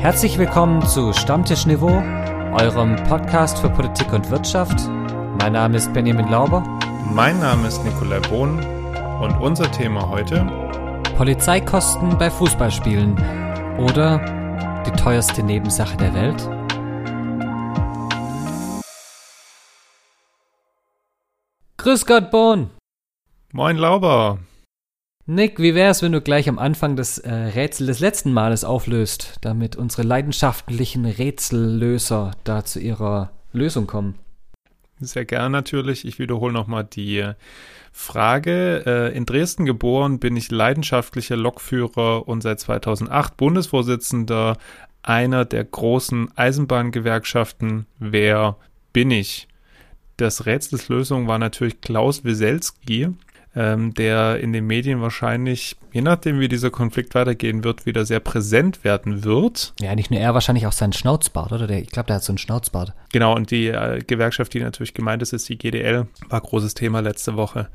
Herzlich willkommen zu Stammtischniveau, eurem Podcast für Politik und Wirtschaft. Mein Name ist Benjamin Lauber. Mein Name ist Nikolai Bohn und unser Thema heute Polizeikosten bei Fußballspielen oder die teuerste Nebensache der Welt. Grüß Gott, Bohn. Moin Lauber. Nick, wie wär's, wenn du gleich am Anfang das äh, Rätsel des letzten Males auflöst, damit unsere leidenschaftlichen Rätsellöser da zu ihrer Lösung kommen? Sehr gern natürlich. Ich wiederhole nochmal die Frage. Äh, in Dresden geboren bin ich leidenschaftlicher Lokführer und seit 2008 Bundesvorsitzender einer der großen Eisenbahngewerkschaften. Wer bin ich? Das Rätselslösung war natürlich Klaus Wieselski ähm, der in den Medien wahrscheinlich, je nachdem wie dieser Konflikt weitergehen wird, wieder sehr präsent werden wird. Ja, nicht nur er, wahrscheinlich auch sein Schnauzbart, oder? Der, ich glaube, der hat so einen Schnauzbart. Genau, und die äh, Gewerkschaft, die natürlich gemeint ist, ist die GDL, war großes Thema letzte Woche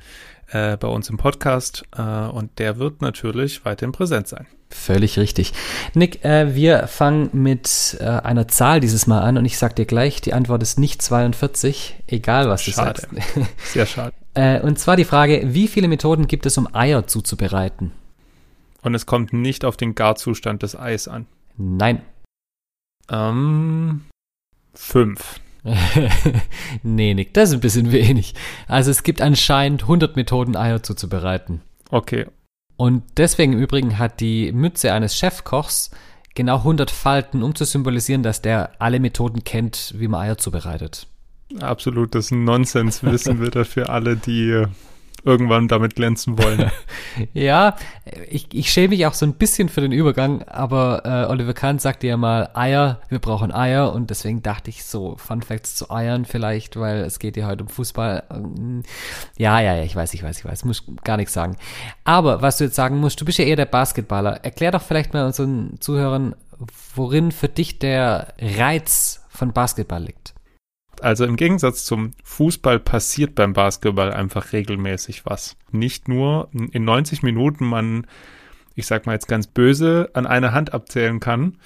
äh, bei uns im Podcast äh, und der wird natürlich weiterhin präsent sein. Völlig richtig. Nick, äh, wir fangen mit äh, einer Zahl dieses Mal an und ich sag dir gleich, die Antwort ist nicht 42, egal was schade. du sagst. Sehr schade. Äh, und zwar die Frage, wie viele Methoden gibt es, um Eier zuzubereiten? Und es kommt nicht auf den Garzustand des Eis an. Nein. Ähm, fünf. nee, Nick, das ist ein bisschen wenig. Also es gibt anscheinend 100 Methoden, Eier zuzubereiten. Okay. Und deswegen im Übrigen hat die Mütze eines Chefkochs genau 100 Falten, um zu symbolisieren, dass der alle Methoden kennt, wie man Eier zubereitet. Absolutes Nonsenswissen wieder für alle, die irgendwann damit glänzen wollen. ja, ich, ich schäme mich auch so ein bisschen für den Übergang, aber äh, Oliver Kahn sagte ja mal Eier, wir brauchen Eier und deswegen dachte ich so Fun Facts zu Eiern vielleicht, weil es geht ja heute um Fußball. Ja, ja, ja, ich weiß, ich weiß, ich weiß, muss gar nichts sagen. Aber was du jetzt sagen musst, du bist ja eher der Basketballer. Erklär doch vielleicht mal unseren Zuhörern, worin für dich der Reiz von Basketball liegt. Also im Gegensatz zum Fußball passiert beim Basketball einfach regelmäßig was. Nicht nur in 90 Minuten man, ich sag mal jetzt ganz böse, an einer Hand abzählen kann,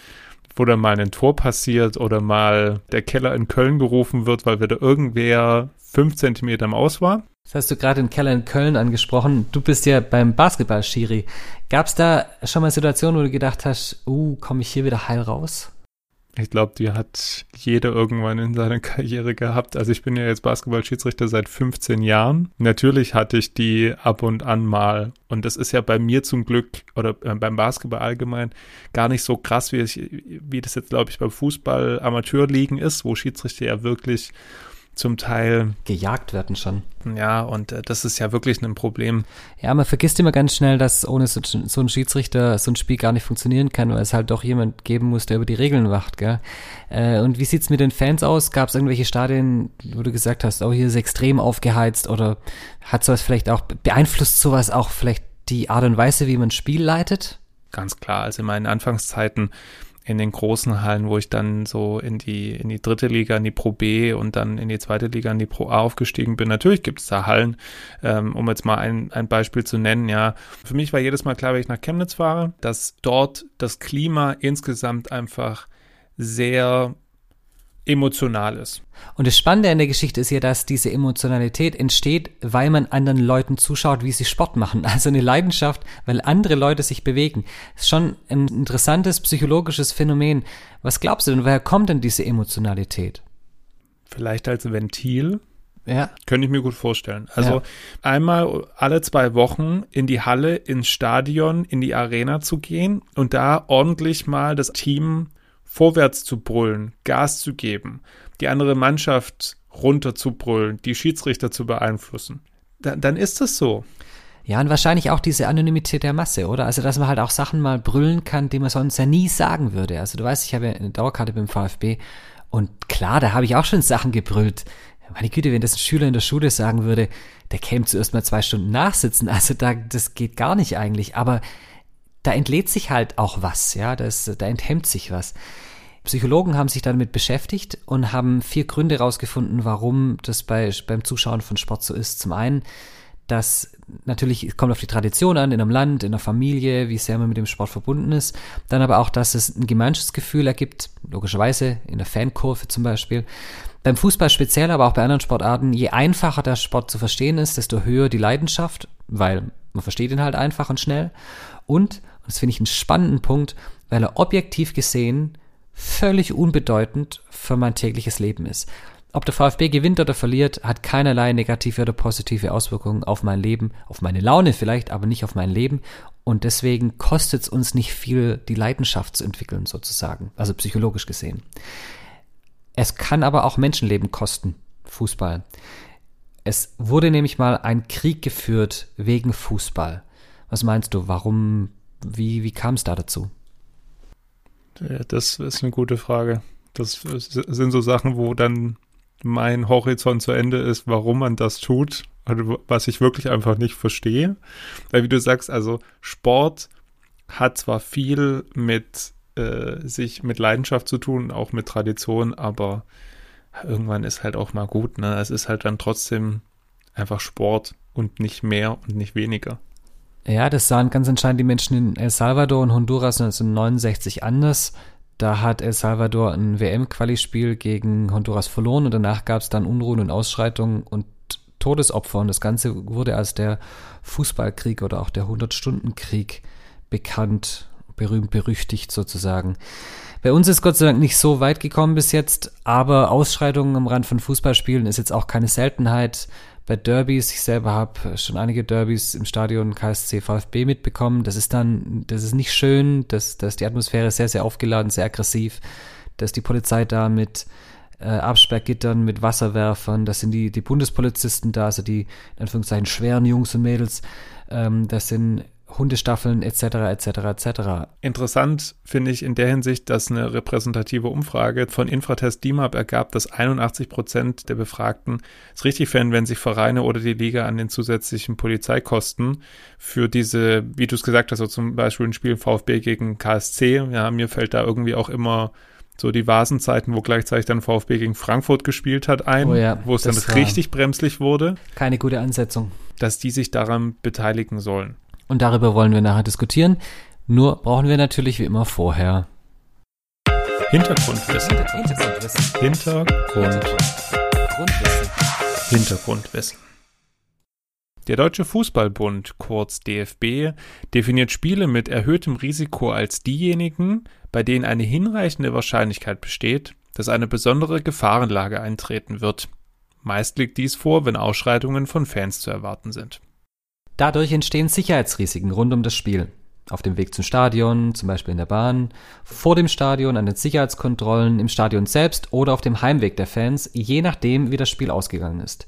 wo dann mal ein Tor passiert oder mal der Keller in Köln gerufen wird, weil wieder irgendwer fünf Zentimeter im Aus war. Das hast du gerade in Keller in Köln angesprochen. Du bist ja beim Basketball-Schiri. Gab es da schon mal Situationen, wo du gedacht hast, uh, komme ich hier wieder heil raus? Ich glaube, die hat jeder irgendwann in seiner Karriere gehabt. Also ich bin ja jetzt Basketball-Schiedsrichter seit 15 Jahren. Natürlich hatte ich die ab und an mal. Und das ist ja bei mir zum Glück oder äh, beim Basketball allgemein gar nicht so krass, wie, ich, wie das jetzt, glaube ich, beim Fußball Amateurligen ist, wo Schiedsrichter ja wirklich zum Teil gejagt werden schon. Ja, und äh, das ist ja wirklich ein Problem. Ja, man vergisst immer ganz schnell, dass ohne so, so ein Schiedsrichter so ein Spiel gar nicht funktionieren kann, weil es halt doch jemand geben muss, der über die Regeln wacht, gell? Äh, und wie sieht's mit den Fans aus? Gab es irgendwelche Stadien, wo du gesagt hast, oh, hier ist extrem aufgeheizt oder hat sowas vielleicht auch, beeinflusst sowas auch vielleicht die Art und Weise, wie man Spiel leitet? Ganz klar, also in meinen Anfangszeiten in den großen Hallen, wo ich dann so in die, in die dritte Liga, in die Pro B und dann in die zweite Liga, in die Pro A aufgestiegen bin. Natürlich gibt es da Hallen, ähm, um jetzt mal ein, ein Beispiel zu nennen, ja. Für mich war jedes Mal klar, wenn ich nach Chemnitz fahre, dass dort das Klima insgesamt einfach sehr emotional ist. Und das Spannende an der Geschichte ist ja, dass diese Emotionalität entsteht, weil man anderen Leuten zuschaut, wie sie Sport machen. Also eine Leidenschaft, weil andere Leute sich bewegen. Das ist schon ein interessantes psychologisches Phänomen. Was glaubst du denn, woher kommt denn diese Emotionalität? Vielleicht als Ventil. Ja. Könnte ich mir gut vorstellen. Also ja. einmal alle zwei Wochen in die Halle, ins Stadion, in die Arena zu gehen und da ordentlich mal das Team vorwärts zu brüllen, Gas zu geben, die andere Mannschaft runter zu brüllen, die Schiedsrichter zu beeinflussen, dann, dann ist das so. Ja, und wahrscheinlich auch diese Anonymität der Masse, oder? Also, dass man halt auch Sachen mal brüllen kann, die man sonst ja nie sagen würde. Also, du weißt, ich habe eine Dauerkarte beim VfB und klar, da habe ich auch schon Sachen gebrüllt. Meine Güte, wenn das ein Schüler in der Schule sagen würde, der käme zuerst mal zwei Stunden nachsitzen. Also, da, das geht gar nicht eigentlich. Aber da entlädt sich halt auch was, ja, das, da enthemmt sich was. Psychologen haben sich damit beschäftigt und haben vier Gründe herausgefunden, warum das bei, beim Zuschauen von Sport so ist. Zum einen dass natürlich kommt auf die Tradition an, in einem Land, in einer Familie, wie sehr man mit dem Sport verbunden ist. Dann aber auch, dass es ein Gemeinschaftsgefühl ergibt, logischerweise in der Fankurve zum Beispiel. Beim Fußball speziell, aber auch bei anderen Sportarten, je einfacher der Sport zu verstehen ist, desto höher die Leidenschaft, weil man versteht ihn halt einfach und schnell. Und das finde ich einen spannenden Punkt, weil er objektiv gesehen völlig unbedeutend für mein tägliches Leben ist. Ob der VfB gewinnt oder verliert, hat keinerlei negative oder positive Auswirkungen auf mein Leben, auf meine Laune vielleicht, aber nicht auf mein Leben. Und deswegen kostet es uns nicht viel, die Leidenschaft zu entwickeln, sozusagen, also psychologisch gesehen. Es kann aber auch Menschenleben kosten, Fußball. Es wurde nämlich mal ein Krieg geführt wegen Fußball. Was meinst du, warum, wie, wie kam es da dazu? Das ist eine gute Frage. Das sind so Sachen, wo dann mein Horizont zu Ende ist, warum man das tut, also was ich wirklich einfach nicht verstehe. Weil wie du sagst, also Sport hat zwar viel mit äh, sich mit Leidenschaft zu tun, auch mit Tradition, aber irgendwann ist halt auch mal gut. Ne? Es ist halt dann trotzdem einfach Sport und nicht mehr und nicht weniger. Ja, das sahen ganz entscheidend die Menschen in El Salvador und Honduras 1969 anders. Da hat El Salvador ein WM-Quali-Spiel gegen Honduras verloren und danach gab es dann Unruhen und Ausschreitungen und Todesopfer und das Ganze wurde als der Fußballkrieg oder auch der 100-Stunden-Krieg bekannt, berühmt, berüchtigt sozusagen. Bei uns ist Gott sei Dank nicht so weit gekommen bis jetzt, aber Ausschreitungen am Rand von Fußballspielen ist jetzt auch keine Seltenheit bei Derbys. Ich selber habe schon einige Derbys im Stadion KSC VfB mitbekommen. Das ist dann, das ist nicht schön, das, das die Atmosphäre sehr, sehr aufgeladen, sehr aggressiv. Da ist die Polizei da mit äh, Absperrgittern, mit Wasserwerfern. Das sind die, die Bundespolizisten da, also die, in Anführungszeichen, schweren Jungs und Mädels. Ähm, das sind Hundestaffeln etc. etc. etc. Interessant finde ich in der Hinsicht, dass eine repräsentative Umfrage von Infratest DIMAP ergab, dass 81 Prozent der Befragten es richtig fänden, wenn sich Vereine oder die Liga an den zusätzlichen Polizeikosten für diese, wie du es gesagt hast, so zum Beispiel ein Spiel VfB gegen KSC, ja, mir fällt da irgendwie auch immer so die Vasenzeiten, wo gleichzeitig dann VfB gegen Frankfurt gespielt hat, ein, oh ja, wo es dann richtig bremslich wurde. Keine gute Ansetzung. Dass die sich daran beteiligen sollen. Und darüber wollen wir nachher diskutieren. Nur brauchen wir natürlich wie immer vorher Hintergrundwissen. Hintergrundwissen. Hintergrundwissen. Hintergrundwissen. Der Deutsche Fußballbund, kurz DFB, definiert Spiele mit erhöhtem Risiko als diejenigen, bei denen eine hinreichende Wahrscheinlichkeit besteht, dass eine besondere Gefahrenlage eintreten wird. Meist liegt dies vor, wenn Ausschreitungen von Fans zu erwarten sind. Dadurch entstehen Sicherheitsrisiken rund um das Spiel. Auf dem Weg zum Stadion, zum Beispiel in der Bahn, vor dem Stadion, an den Sicherheitskontrollen, im Stadion selbst oder auf dem Heimweg der Fans, je nachdem, wie das Spiel ausgegangen ist.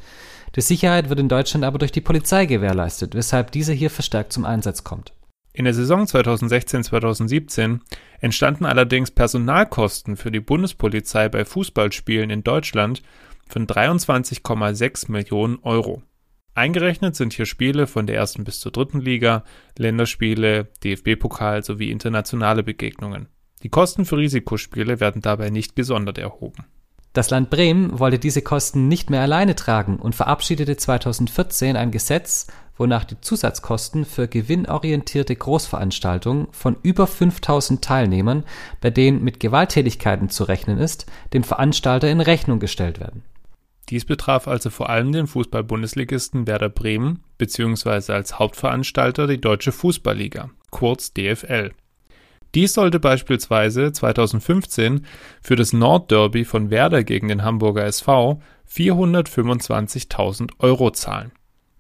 Die Sicherheit wird in Deutschland aber durch die Polizei gewährleistet, weshalb diese hier verstärkt zum Einsatz kommt. In der Saison 2016-2017 entstanden allerdings Personalkosten für die Bundespolizei bei Fußballspielen in Deutschland von 23,6 Millionen Euro. Eingerechnet sind hier Spiele von der ersten bis zur dritten Liga, Länderspiele, DFB-Pokal sowie internationale Begegnungen. Die Kosten für Risikospiele werden dabei nicht gesondert erhoben. Das Land Bremen wollte diese Kosten nicht mehr alleine tragen und verabschiedete 2014 ein Gesetz, wonach die Zusatzkosten für gewinnorientierte Großveranstaltungen von über 5000 Teilnehmern, bei denen mit Gewalttätigkeiten zu rechnen ist, dem Veranstalter in Rechnung gestellt werden. Dies betraf also vor allem den Fußball-Bundesligisten Werder Bremen bzw. als Hauptveranstalter die Deutsche Fußballliga, kurz DFL. Dies sollte beispielsweise 2015 für das Nordderby von Werder gegen den Hamburger SV 425.000 Euro zahlen.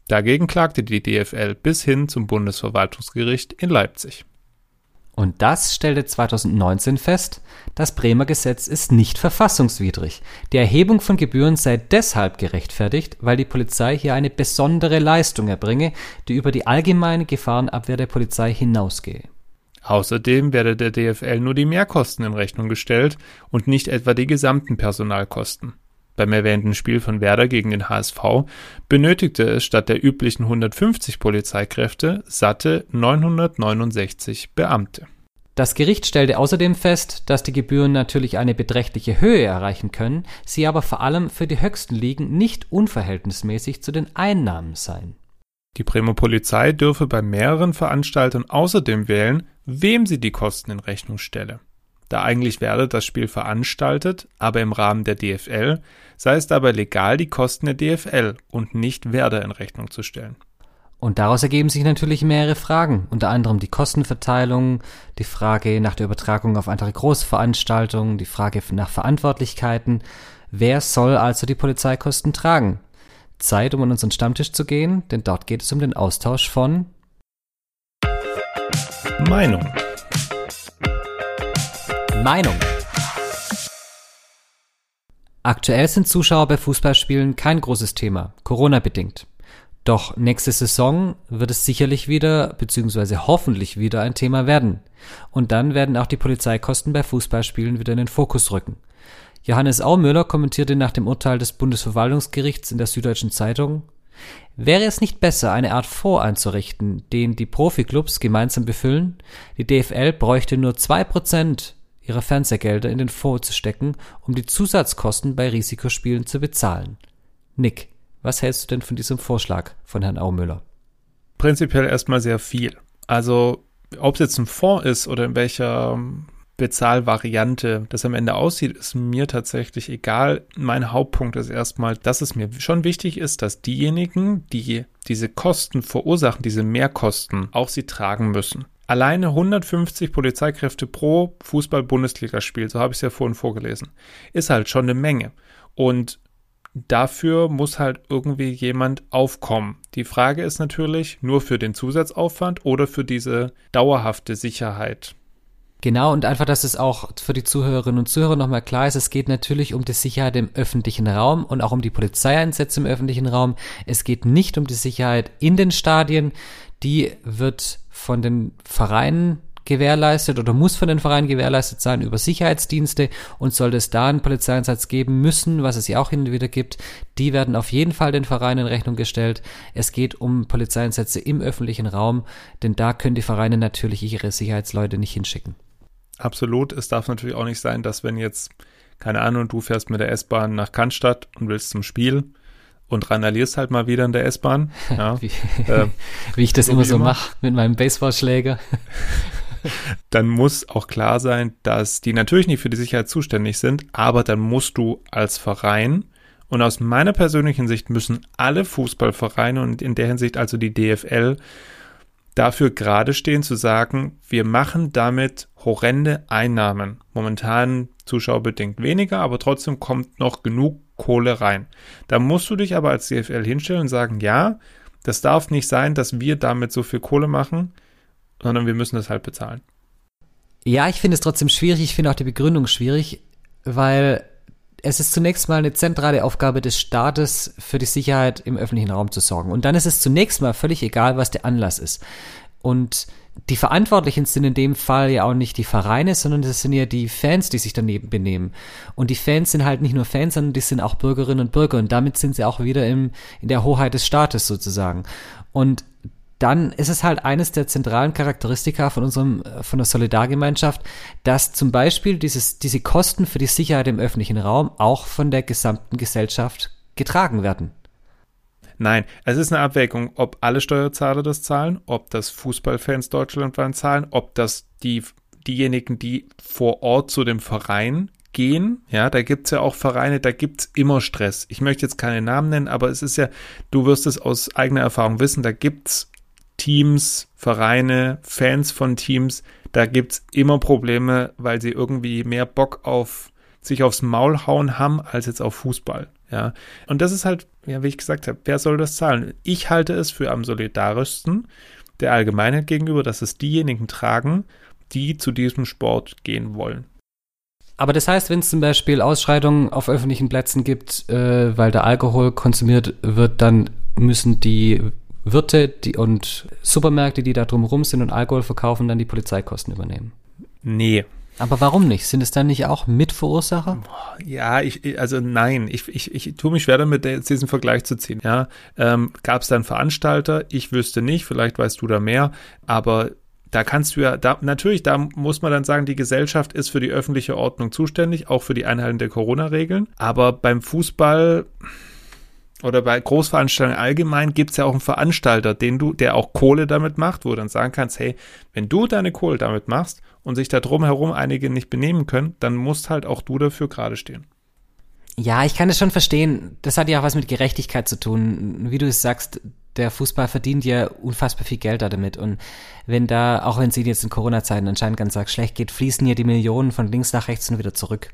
Dagegen klagte die DFL bis hin zum Bundesverwaltungsgericht in Leipzig. Und das stellte 2019 fest, das Bremer Gesetz ist nicht verfassungswidrig. Die Erhebung von Gebühren sei deshalb gerechtfertigt, weil die Polizei hier eine besondere Leistung erbringe, die über die allgemeine Gefahrenabwehr der Polizei hinausgehe. Außerdem werde der DFL nur die Mehrkosten in Rechnung gestellt und nicht etwa die gesamten Personalkosten. Beim erwähnten Spiel von Werder gegen den HSV benötigte es statt der üblichen 150 Polizeikräfte satte 969 Beamte. Das Gericht stellte außerdem fest, dass die Gebühren natürlich eine beträchtliche Höhe erreichen können, sie aber vor allem für die höchsten Ligen nicht unverhältnismäßig zu den Einnahmen seien Die Bremer Polizei dürfe bei mehreren Veranstaltern außerdem wählen, wem sie die Kosten in Rechnung stelle. Da eigentlich werde das Spiel veranstaltet, aber im Rahmen der DFL, sei es dabei legal, die Kosten der DFL und nicht Werder in Rechnung zu stellen. Und daraus ergeben sich natürlich mehrere Fragen, unter anderem die Kostenverteilung, die Frage nach der Übertragung auf andere Großveranstaltungen, die Frage nach Verantwortlichkeiten. Wer soll also die Polizeikosten tragen? Zeit, um an unseren Stammtisch zu gehen, denn dort geht es um den Austausch von Meinung. Meinung. Aktuell sind Zuschauer bei Fußballspielen kein großes Thema, Corona bedingt. Doch nächste Saison wird es sicherlich wieder, beziehungsweise hoffentlich wieder ein Thema werden. Und dann werden auch die Polizeikosten bei Fußballspielen wieder in den Fokus rücken. Johannes Aumüller kommentierte nach dem Urteil des Bundesverwaltungsgerichts in der Süddeutschen Zeitung, Wäre es nicht besser, eine Art Fonds einzurichten, den die Profiklubs gemeinsam befüllen? Die DFL bräuchte nur zwei Prozent ihrer Fernsehgelder in den Fonds zu stecken, um die Zusatzkosten bei Risikospielen zu bezahlen. Nick, was hältst du denn von diesem Vorschlag von Herrn Aumüller? Prinzipiell erstmal sehr viel. Also, ob es jetzt ein Fonds ist oder in welcher Bezahlvariante das am Ende aussieht, ist mir tatsächlich egal. Mein Hauptpunkt ist erstmal, dass es mir schon wichtig ist, dass diejenigen, die diese Kosten verursachen, diese Mehrkosten, auch sie tragen müssen. Alleine 150 Polizeikräfte pro Fußball-Bundesligaspiel, so habe ich es ja vorhin vorgelesen, ist halt schon eine Menge. Und dafür muss halt irgendwie jemand aufkommen. Die Frage ist natürlich, nur für den Zusatzaufwand oder für diese dauerhafte Sicherheit. Genau, und einfach, dass es auch für die Zuhörerinnen und Zuhörer nochmal klar ist, es geht natürlich um die Sicherheit im öffentlichen Raum und auch um die Polizeieinsätze im öffentlichen Raum. Es geht nicht um die Sicherheit in den Stadien. Die wird von den Vereinen gewährleistet oder muss von den Vereinen gewährleistet sein über Sicherheitsdienste und sollte es da einen Polizeieinsatz geben müssen, was es ja auch hin und wieder gibt, die werden auf jeden Fall den Vereinen in Rechnung gestellt. Es geht um Polizeieinsätze im öffentlichen Raum, denn da können die Vereine natürlich ihre Sicherheitsleute nicht hinschicken. Absolut. Es darf natürlich auch nicht sein, dass wenn jetzt, keine Ahnung, du fährst mit der S-Bahn nach Cannstatt und willst zum Spiel und randalierst halt mal wieder in der S-Bahn. Ja, wie, äh, wie, ich das so immer so mache mit meinem Baseballschläger. dann muss auch klar sein, dass die natürlich nicht für die Sicherheit zuständig sind, aber dann musst du als Verein und aus meiner persönlichen Sicht müssen alle Fußballvereine und in der Hinsicht also die DFL dafür gerade stehen zu sagen, wir machen damit horrende Einnahmen. Momentan zuschauerbedingt weniger, aber trotzdem kommt noch genug Kohle rein. Da musst du dich aber als DFL hinstellen und sagen, ja, das darf nicht sein, dass wir damit so viel Kohle machen, sondern wir müssen das halt bezahlen. Ja, ich finde es trotzdem schwierig. Ich finde auch die Begründung schwierig, weil es ist zunächst mal eine zentrale Aufgabe des Staates, für die Sicherheit im öffentlichen Raum zu sorgen. Und dann ist es zunächst mal völlig egal, was der Anlass ist. Und die Verantwortlichen sind in dem Fall ja auch nicht die Vereine, sondern das sind ja die Fans, die sich daneben benehmen. Und die Fans sind halt nicht nur Fans, sondern die sind auch Bürgerinnen und Bürger. Und damit sind sie auch wieder im, in der Hoheit des Staates sozusagen. Und dann ist es halt eines der zentralen Charakteristika von unserem, äh, von der Solidargemeinschaft, dass zum Beispiel dieses, diese Kosten für die Sicherheit im öffentlichen Raum auch von der gesamten Gesellschaft getragen werden. Nein, es ist eine Abwägung, ob alle Steuerzahler das zahlen, ob das Fußballfans deutschlandweit zahlen, ob das die, diejenigen, die vor Ort zu dem Verein gehen. Ja, da gibt's ja auch Vereine, da gibt's immer Stress. Ich möchte jetzt keine Namen nennen, aber es ist ja, du wirst es aus eigener Erfahrung wissen, da gibt's Teams, Vereine, Fans von Teams, da gibt es immer Probleme, weil sie irgendwie mehr Bock auf sich aufs Maul hauen haben, als jetzt auf Fußball. Ja. Und das ist halt, ja, wie ich gesagt habe, wer soll das zahlen? Ich halte es für am solidarischsten der Allgemeinheit gegenüber, dass es diejenigen tragen, die zu diesem Sport gehen wollen. Aber das heißt, wenn es zum Beispiel Ausschreitungen auf öffentlichen Plätzen gibt, äh, weil da Alkohol konsumiert wird, dann müssen die Wirte die, und Supermärkte, die da drumherum sind und Alkohol verkaufen, dann die Polizeikosten übernehmen. Nee. Aber warum nicht? Sind es dann nicht auch Mitverursacher? Ja, ich, also nein, ich, ich, ich tue mich schwer damit, diesen Vergleich zu ziehen. Ja, ähm, gab es da einen Veranstalter? Ich wüsste nicht, vielleicht weißt du da mehr, aber da kannst du ja, da, natürlich, da muss man dann sagen, die Gesellschaft ist für die öffentliche Ordnung zuständig, auch für die Einhaltung der Corona-Regeln. Aber beim Fußball, oder bei Großveranstaltungen allgemein gibt es ja auch einen Veranstalter, den du, der auch Kohle damit macht, wo du dann sagen kannst, hey, wenn du deine Kohle damit machst und sich da drumherum einige nicht benehmen können, dann musst halt auch du dafür gerade stehen. Ja, ich kann es schon verstehen. Das hat ja auch was mit Gerechtigkeit zu tun. Wie du es sagst, der Fußball verdient ja unfassbar viel Geld damit. Und wenn da, auch wenn es ihnen jetzt in Corona-Zeiten anscheinend ganz arg schlecht geht, fließen ja die Millionen von links nach rechts und wieder zurück.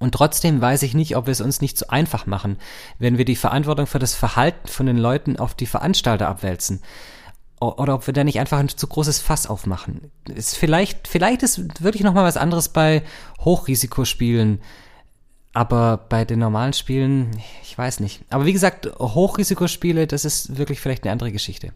Und trotzdem weiß ich nicht, ob wir es uns nicht so einfach machen, wenn wir die Verantwortung für das Verhalten von den Leuten auf die Veranstalter abwälzen. Oder ob wir da nicht einfach ein zu großes Fass aufmachen. Ist vielleicht, vielleicht ist wirklich nochmal was anderes bei Hochrisikospielen. Aber bei den normalen Spielen, ich weiß nicht. Aber wie gesagt, Hochrisikospiele, das ist wirklich vielleicht eine andere Geschichte.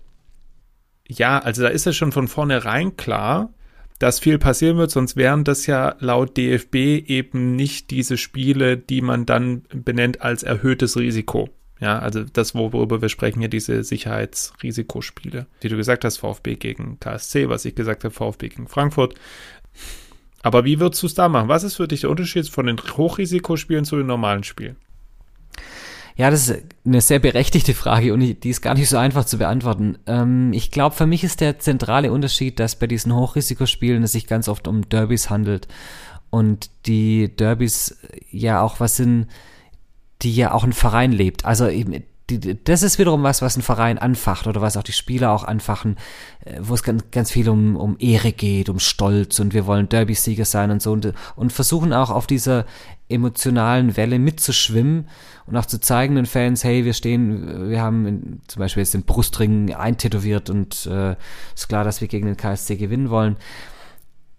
Ja, also da ist es schon von vornherein klar, dass viel passieren wird, sonst wären das ja laut DFB eben nicht diese Spiele, die man dann benennt als erhöhtes Risiko. Ja, also das, worüber wir sprechen, ja diese Sicherheitsrisikospiele, die du gesagt hast, VfB gegen KSC, was ich gesagt habe, VfB gegen Frankfurt. Aber wie würdest du es da machen? Was ist für dich der Unterschied von den Hochrisikospielen zu den normalen Spielen? Ja, das ist eine sehr berechtigte Frage und die ist gar nicht so einfach zu beantworten. Ähm, ich glaube, für mich ist der zentrale Unterschied, dass bei diesen Hochrisikospielen es sich ganz oft um Derbys handelt und die Derbys ja auch was sind, die ja auch ein Verein lebt. Also eben die, das ist wiederum was, was ein Verein anfacht oder was auch die Spieler auch anfachen, äh, wo es ganz, ganz viel um, um Ehre geht, um Stolz und wir wollen Derby-Sieger sein und so und, und versuchen auch auf dieser emotionalen Welle mitzuschwimmen und auch zu zeigen den Fans, hey, wir stehen, wir haben in, zum Beispiel jetzt den Brustring eintätowiert und äh, ist klar, dass wir gegen den KSC gewinnen wollen.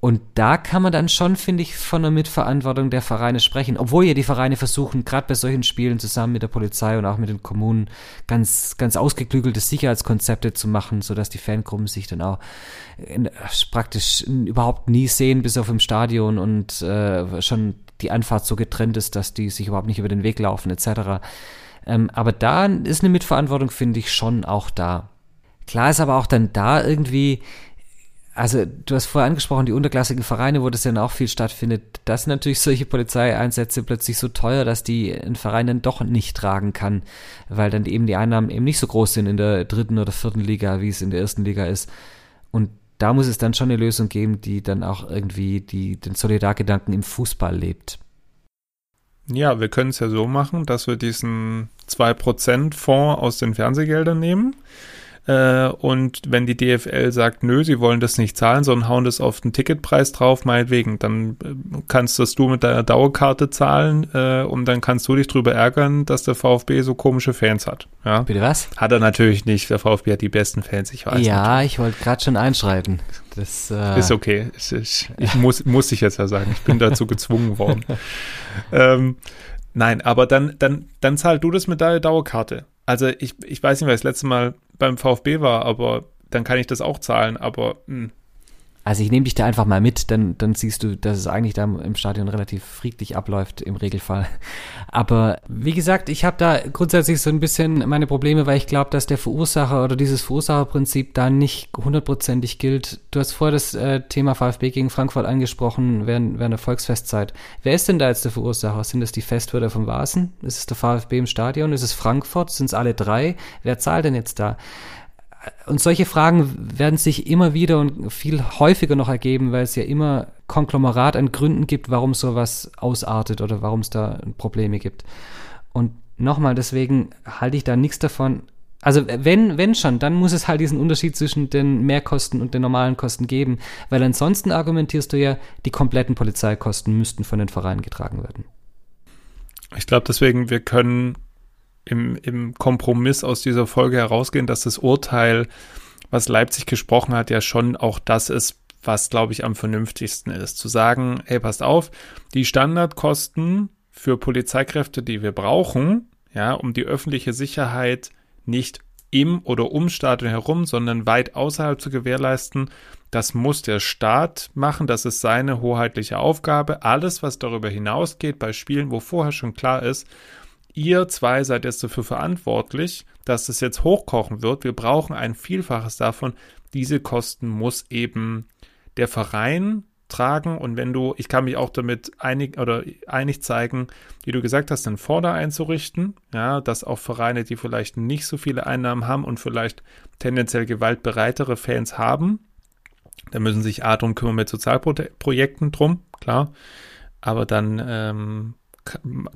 Und da kann man dann schon, finde ich, von der Mitverantwortung der Vereine sprechen. Obwohl ja die Vereine versuchen, gerade bei solchen Spielen zusammen mit der Polizei und auch mit den Kommunen ganz, ganz ausgeklügelte Sicherheitskonzepte zu machen, sodass die Fangruppen sich dann auch in, praktisch überhaupt nie sehen, bis auf im Stadion und äh, schon die Anfahrt so getrennt ist, dass die sich überhaupt nicht über den Weg laufen, etc. Ähm, aber da ist eine Mitverantwortung, finde ich, schon auch da. Klar ist aber auch dann da irgendwie also du hast vorher angesprochen, die unterklassigen Vereine, wo das dann auch viel stattfindet, das sind natürlich solche Polizeieinsätze plötzlich so teuer, dass die ein Verein dann doch nicht tragen kann, weil dann eben die Einnahmen eben nicht so groß sind in der dritten oder vierten Liga, wie es in der ersten Liga ist. Und da muss es dann schon eine Lösung geben, die dann auch irgendwie die, den Solidargedanken im Fußball lebt. Ja, wir können es ja so machen, dass wir diesen 2% Fonds aus den Fernsehgeldern nehmen äh, und wenn die DFL sagt, nö, sie wollen das nicht zahlen, sondern hauen das auf den Ticketpreis drauf, meinetwegen, dann äh, kannst das du mit deiner Dauerkarte zahlen äh, und dann kannst du dich drüber ärgern, dass der VfB so komische Fans hat. Ja? Bitte was? Hat er natürlich nicht. Der VfB hat die besten Fans, ich weiß. Ja, nicht. ich wollte gerade schon einschreiten. Das äh ist okay. Ich, ich, ich muss, muss ich jetzt ja sagen. Ich bin dazu gezwungen worden. ähm, nein, aber dann, dann, dann zahl du das mit deiner Dauerkarte. Also ich, ich weiß nicht, weil das letzte Mal beim VfB war, aber dann kann ich das auch zahlen, aber mh, hm. Also ich nehme dich da einfach mal mit, dann, dann siehst du, dass es eigentlich da im Stadion relativ friedlich abläuft im Regelfall. Aber wie gesagt, ich habe da grundsätzlich so ein bisschen meine Probleme, weil ich glaube, dass der Verursacher oder dieses Verursacherprinzip da nicht hundertprozentig gilt. Du hast vorher das äh, Thema VfB gegen Frankfurt angesprochen während, während der Volksfestzeit. Wer ist denn da jetzt der Verursacher? Sind es die Festwürder von Vasen? Ist es der VfB im Stadion? Ist es Frankfurt? Sind es alle drei? Wer zahlt denn jetzt da? Und solche Fragen werden sich immer wieder und viel häufiger noch ergeben, weil es ja immer Konglomerat an Gründen gibt, warum sowas ausartet oder warum es da Probleme gibt. Und nochmal, deswegen halte ich da nichts davon. Also wenn, wenn schon, dann muss es halt diesen Unterschied zwischen den Mehrkosten und den normalen Kosten geben, weil ansonsten argumentierst du ja, die kompletten Polizeikosten müssten von den Vereinen getragen werden. Ich glaube deswegen, wir können im, im Kompromiss aus dieser Folge herausgehen, dass das Urteil, was Leipzig gesprochen hat, ja schon auch das ist, was, glaube ich, am vernünftigsten ist. Zu sagen, hey, passt auf, die Standardkosten für Polizeikräfte, die wir brauchen, ja, um die öffentliche Sicherheit nicht im oder um Stadion herum, sondern weit außerhalb zu gewährleisten, das muss der Staat machen, das ist seine hoheitliche Aufgabe. Alles, was darüber hinausgeht bei Spielen, wo vorher schon klar ist, ihr zwei seid jetzt dafür verantwortlich, dass es jetzt hochkochen wird. Wir brauchen ein Vielfaches davon. Diese Kosten muss eben der Verein tragen und wenn du, ich kann mich auch damit einig oder einig zeigen, wie du gesagt hast, den Vorder einzurichten, ja, dass auch Vereine, die vielleicht nicht so viele Einnahmen haben und vielleicht tendenziell gewaltbereitere Fans haben, da müssen sich A drum kümmern mit Sozialprojekten drum, klar, aber dann ähm,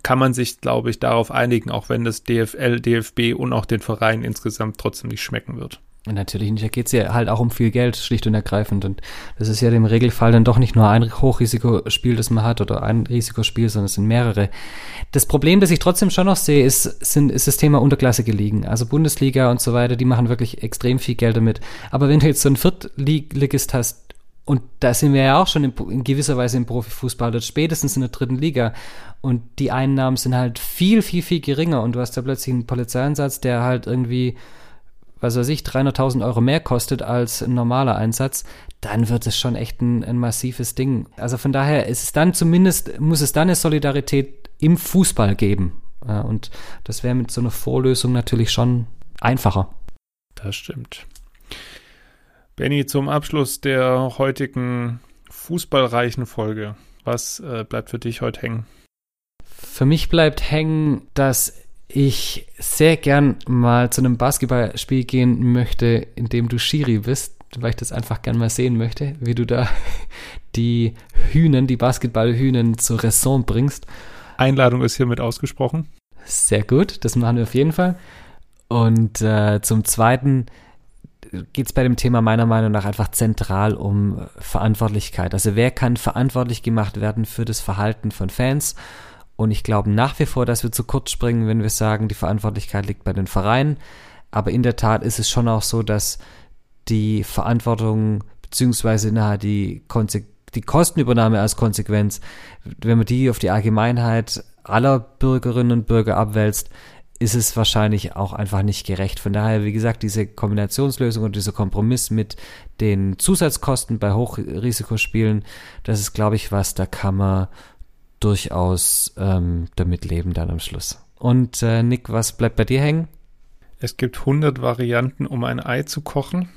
kann man sich, glaube ich, darauf einigen, auch wenn das DFL, DFB und auch den Verein insgesamt trotzdem nicht schmecken wird. Natürlich nicht. Da geht es ja halt auch um viel Geld, schlicht und ergreifend. Und das ist ja im Regelfall dann doch nicht nur ein Hochrisikospiel, das man hat, oder ein Risikospiel, sondern es sind mehrere. Das Problem, das ich trotzdem schon noch sehe, ist, sind, ist das Thema Unterklasse gelegen. Also Bundesliga und so weiter, die machen wirklich extrem viel Geld damit. Aber wenn du jetzt so einen Viertligist hast, und da sind wir ja auch schon in, in gewisser Weise im Profifußball, dort spätestens in der dritten Liga. Und die Einnahmen sind halt viel, viel, viel geringer. Und du hast da plötzlich einen Polizeieinsatz, der halt irgendwie was weiß ich, 300.000 Euro mehr kostet als ein normaler Einsatz, dann wird es schon echt ein, ein massives Ding. Also von daher ist es dann zumindest, muss es dann eine Solidarität im Fußball geben. Und das wäre mit so einer Vorlösung natürlich schon einfacher. Das stimmt. Benny, zum Abschluss der heutigen fußballreichen Folge. Was äh, bleibt für dich heute hängen? Für mich bleibt hängen, dass ich sehr gern mal zu einem Basketballspiel gehen möchte, in dem du Schiri bist, weil ich das einfach gern mal sehen möchte, wie du da die Hühnen, die Basketballhühnen zur Raison bringst. Einladung ist hiermit ausgesprochen. Sehr gut, das machen wir auf jeden Fall. Und äh, zum Zweiten geht es bei dem Thema meiner Meinung nach einfach zentral um Verantwortlichkeit. Also wer kann verantwortlich gemacht werden für das Verhalten von Fans? Und ich glaube nach wie vor, dass wir zu kurz springen, wenn wir sagen, die Verantwortlichkeit liegt bei den Vereinen. Aber in der Tat ist es schon auch so, dass die Verantwortung beziehungsweise nahe die, die Kostenübernahme als Konsequenz, wenn man die auf die Allgemeinheit aller Bürgerinnen und Bürger abwälzt, ist es wahrscheinlich auch einfach nicht gerecht. Von daher, wie gesagt, diese Kombinationslösung und dieser Kompromiss mit den Zusatzkosten bei Hochrisikospielen, das ist, glaube ich, was, da kann man durchaus ähm, damit leben dann am Schluss. Und äh, Nick, was bleibt bei dir hängen? Es gibt 100 Varianten, um ein Ei zu kochen.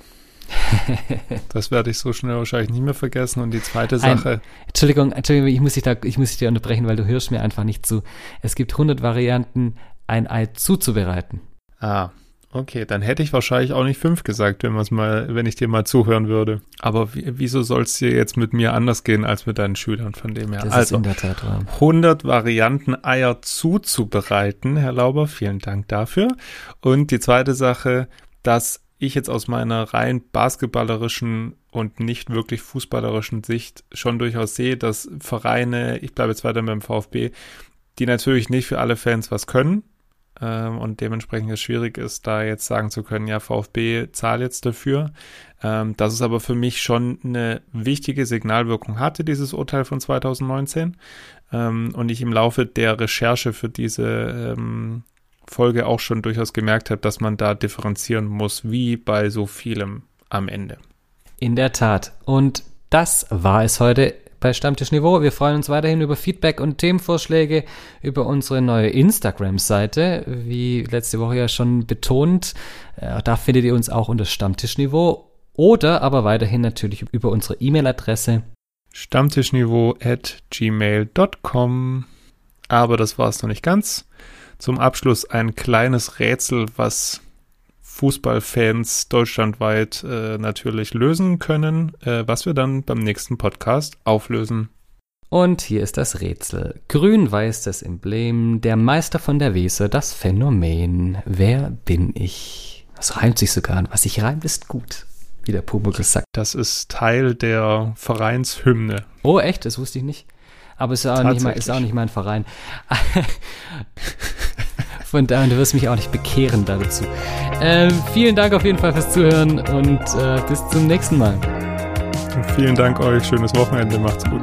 das werde ich so schnell wahrscheinlich nicht mehr vergessen. Und die zweite Sache. Ein, Entschuldigung, Entschuldigung, ich muss dich da, ich muss dich da unterbrechen, weil du hörst mir einfach nicht zu. Es gibt 100 Varianten, ein Ei zuzubereiten. Ah, Okay, dann hätte ich wahrscheinlich auch nicht fünf gesagt, wenn mal, wenn ich dir mal zuhören würde. Aber wieso soll es dir jetzt mit mir anders gehen als mit deinen Schülern von dem her? Das also, ist in der Tat wahr. 100 Varianten Eier zuzubereiten, Herr Lauber, vielen Dank dafür. Und die zweite Sache, dass ich jetzt aus meiner rein basketballerischen und nicht wirklich fußballerischen Sicht schon durchaus sehe, dass Vereine, ich bleibe jetzt weiter beim VfB, die natürlich nicht für alle Fans was können, ähm, und dementsprechend es schwierig ist, da jetzt sagen zu können, ja, VfB zahlt jetzt dafür. Ähm, dass es aber für mich schon eine wichtige Signalwirkung hatte, dieses Urteil von 2019. Ähm, und ich im Laufe der Recherche für diese ähm, Folge auch schon durchaus gemerkt habe, dass man da differenzieren muss, wie bei so vielem am Ende. In der Tat. Und das war es heute bei Stammtisch Niveau. Wir freuen uns weiterhin über Feedback und Themenvorschläge über unsere neue Instagram-Seite. Wie letzte Woche ja schon betont, äh, da findet ihr uns auch unter Stammtischniveau oder aber weiterhin natürlich über unsere E-Mail-Adresse stammtischniveau at gmail.com. Aber das war es noch nicht ganz. Zum Abschluss ein kleines Rätsel, was Fußballfans deutschlandweit äh, natürlich lösen können, äh, was wir dann beim nächsten Podcast auflösen. Und hier ist das Rätsel. Grün-weiß das Emblem, der Meister von der Weser, das Phänomen. Wer bin ich? Das reimt sich sogar. Was sich reimt, ist gut, wie der Pumuckl sagt. Das ist Teil der Vereinshymne. Oh, echt? Das wusste ich nicht. Aber es ist auch, nicht, mein, ist auch nicht mein Verein. Von daher, du wirst mich auch nicht bekehren dazu. Ähm, vielen Dank auf jeden Fall fürs Zuhören und äh, bis zum nächsten Mal. Vielen Dank euch. Schönes Wochenende. Macht's gut.